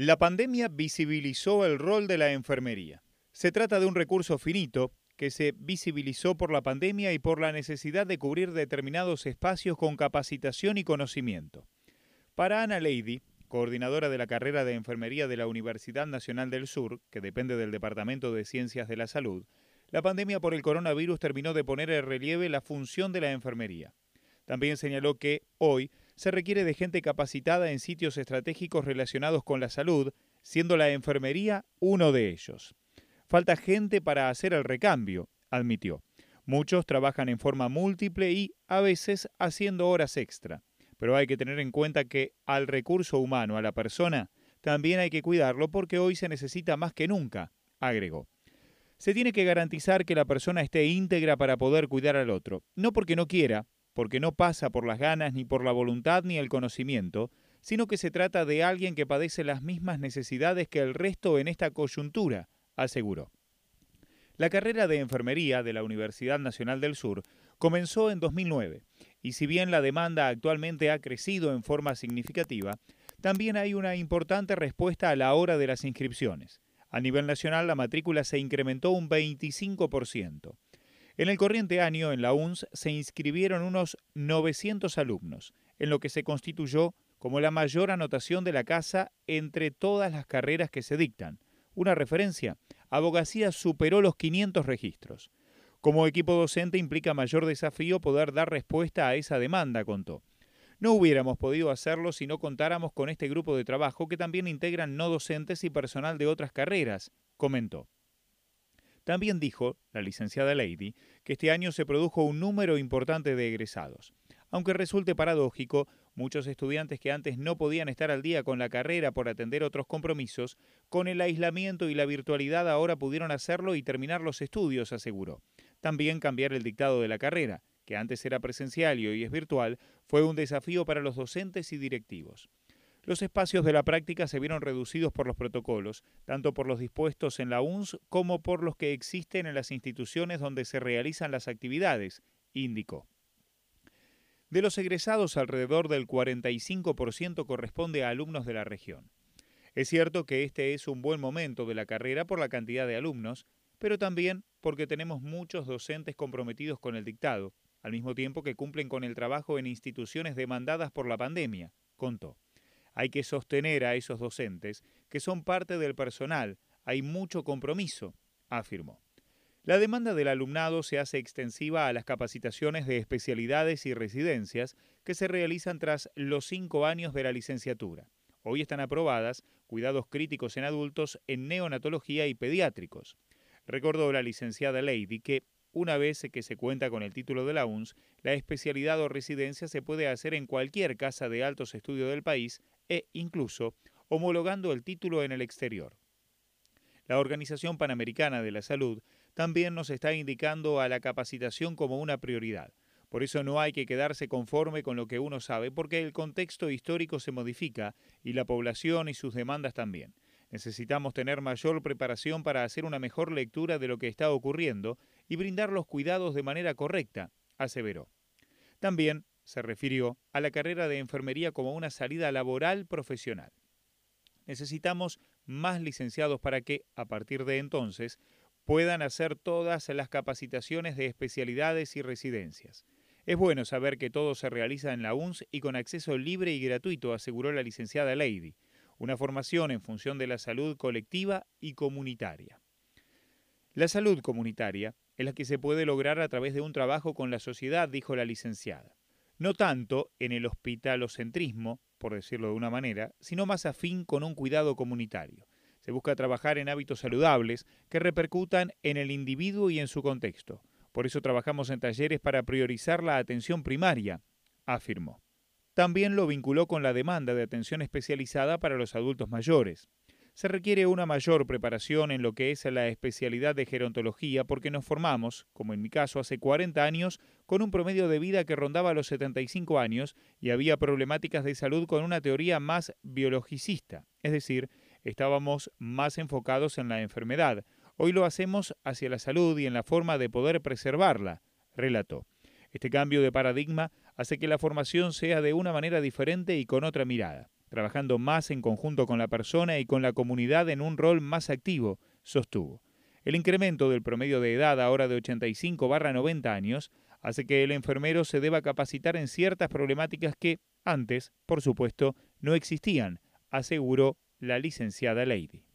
La pandemia visibilizó el rol de la enfermería. Se trata de un recurso finito que se visibilizó por la pandemia y por la necesidad de cubrir determinados espacios con capacitación y conocimiento. Para Ana Lady, coordinadora de la carrera de enfermería de la Universidad Nacional del Sur, que depende del Departamento de Ciencias de la Salud, la pandemia por el coronavirus terminó de poner en relieve la función de la enfermería. También señaló que, hoy, se requiere de gente capacitada en sitios estratégicos relacionados con la salud, siendo la enfermería uno de ellos. Falta gente para hacer el recambio, admitió. Muchos trabajan en forma múltiple y, a veces, haciendo horas extra. Pero hay que tener en cuenta que al recurso humano, a la persona, también hay que cuidarlo porque hoy se necesita más que nunca, agregó. Se tiene que garantizar que la persona esté íntegra para poder cuidar al otro, no porque no quiera, porque no pasa por las ganas, ni por la voluntad, ni el conocimiento, sino que se trata de alguien que padece las mismas necesidades que el resto en esta coyuntura, aseguró. La carrera de enfermería de la Universidad Nacional del Sur comenzó en 2009 y si bien la demanda actualmente ha crecido en forma significativa, también hay una importante respuesta a la hora de las inscripciones. A nivel nacional la matrícula se incrementó un 25%. En el corriente año, en la UNS, se inscribieron unos 900 alumnos, en lo que se constituyó como la mayor anotación de la casa entre todas las carreras que se dictan. Una referencia, Abogacía superó los 500 registros. Como equipo docente implica mayor desafío poder dar respuesta a esa demanda, contó. No hubiéramos podido hacerlo si no contáramos con este grupo de trabajo que también integran no docentes y personal de otras carreras, comentó. También dijo la licenciada Lady que este año se produjo un número importante de egresados. Aunque resulte paradójico, muchos estudiantes que antes no podían estar al día con la carrera por atender otros compromisos, con el aislamiento y la virtualidad ahora pudieron hacerlo y terminar los estudios, aseguró. También cambiar el dictado de la carrera, que antes era presencial y hoy es virtual, fue un desafío para los docentes y directivos. Los espacios de la práctica se vieron reducidos por los protocolos, tanto por los dispuestos en la UNS como por los que existen en las instituciones donde se realizan las actividades, indicó. De los egresados, alrededor del 45% corresponde a alumnos de la región. Es cierto que este es un buen momento de la carrera por la cantidad de alumnos, pero también porque tenemos muchos docentes comprometidos con el dictado, al mismo tiempo que cumplen con el trabajo en instituciones demandadas por la pandemia, contó. Hay que sostener a esos docentes, que son parte del personal. Hay mucho compromiso, afirmó. La demanda del alumnado se hace extensiva a las capacitaciones de especialidades y residencias que se realizan tras los cinco años de la licenciatura. Hoy están aprobadas cuidados críticos en adultos en neonatología y pediátricos. Recordó la licenciada Lady que, una vez que se cuenta con el título de la UNS, la especialidad o residencia se puede hacer en cualquier casa de altos estudios del país e incluso homologando el título en el exterior. La Organización Panamericana de la Salud también nos está indicando a la capacitación como una prioridad. Por eso no hay que quedarse conforme con lo que uno sabe, porque el contexto histórico se modifica y la población y sus demandas también. Necesitamos tener mayor preparación para hacer una mejor lectura de lo que está ocurriendo y brindar los cuidados de manera correcta, aseveró. También se refirió a la carrera de enfermería como una salida laboral profesional. Necesitamos más licenciados para que, a partir de entonces, puedan hacer todas las capacitaciones de especialidades y residencias. Es bueno saber que todo se realiza en la UNS y con acceso libre y gratuito, aseguró la licenciada Lady, una formación en función de la salud colectiva y comunitaria. La salud comunitaria es la que se puede lograr a través de un trabajo con la sociedad, dijo la licenciada no tanto en el hospitalocentrismo, por decirlo de una manera, sino más afín con un cuidado comunitario. Se busca trabajar en hábitos saludables que repercutan en el individuo y en su contexto. Por eso trabajamos en talleres para priorizar la atención primaria, afirmó. También lo vinculó con la demanda de atención especializada para los adultos mayores se requiere una mayor preparación en lo que es la especialidad de gerontología porque nos formamos, como en mi caso hace 40 años, con un promedio de vida que rondaba los 75 años y había problemáticas de salud con una teoría más biologicista, es decir, estábamos más enfocados en la enfermedad. Hoy lo hacemos hacia la salud y en la forma de poder preservarla, relató. Este cambio de paradigma hace que la formación sea de una manera diferente y con otra mirada. trabajando más en conjunto con la persona y con la comunidad en un rol más activo, sostuvo. El incremento del promedio de edad ahora de 85 barra 90 años hace que el enfermero se deba capacitar en ciertas problemáticas que antes, por supuesto, no existían, aseguró la licenciada Lady.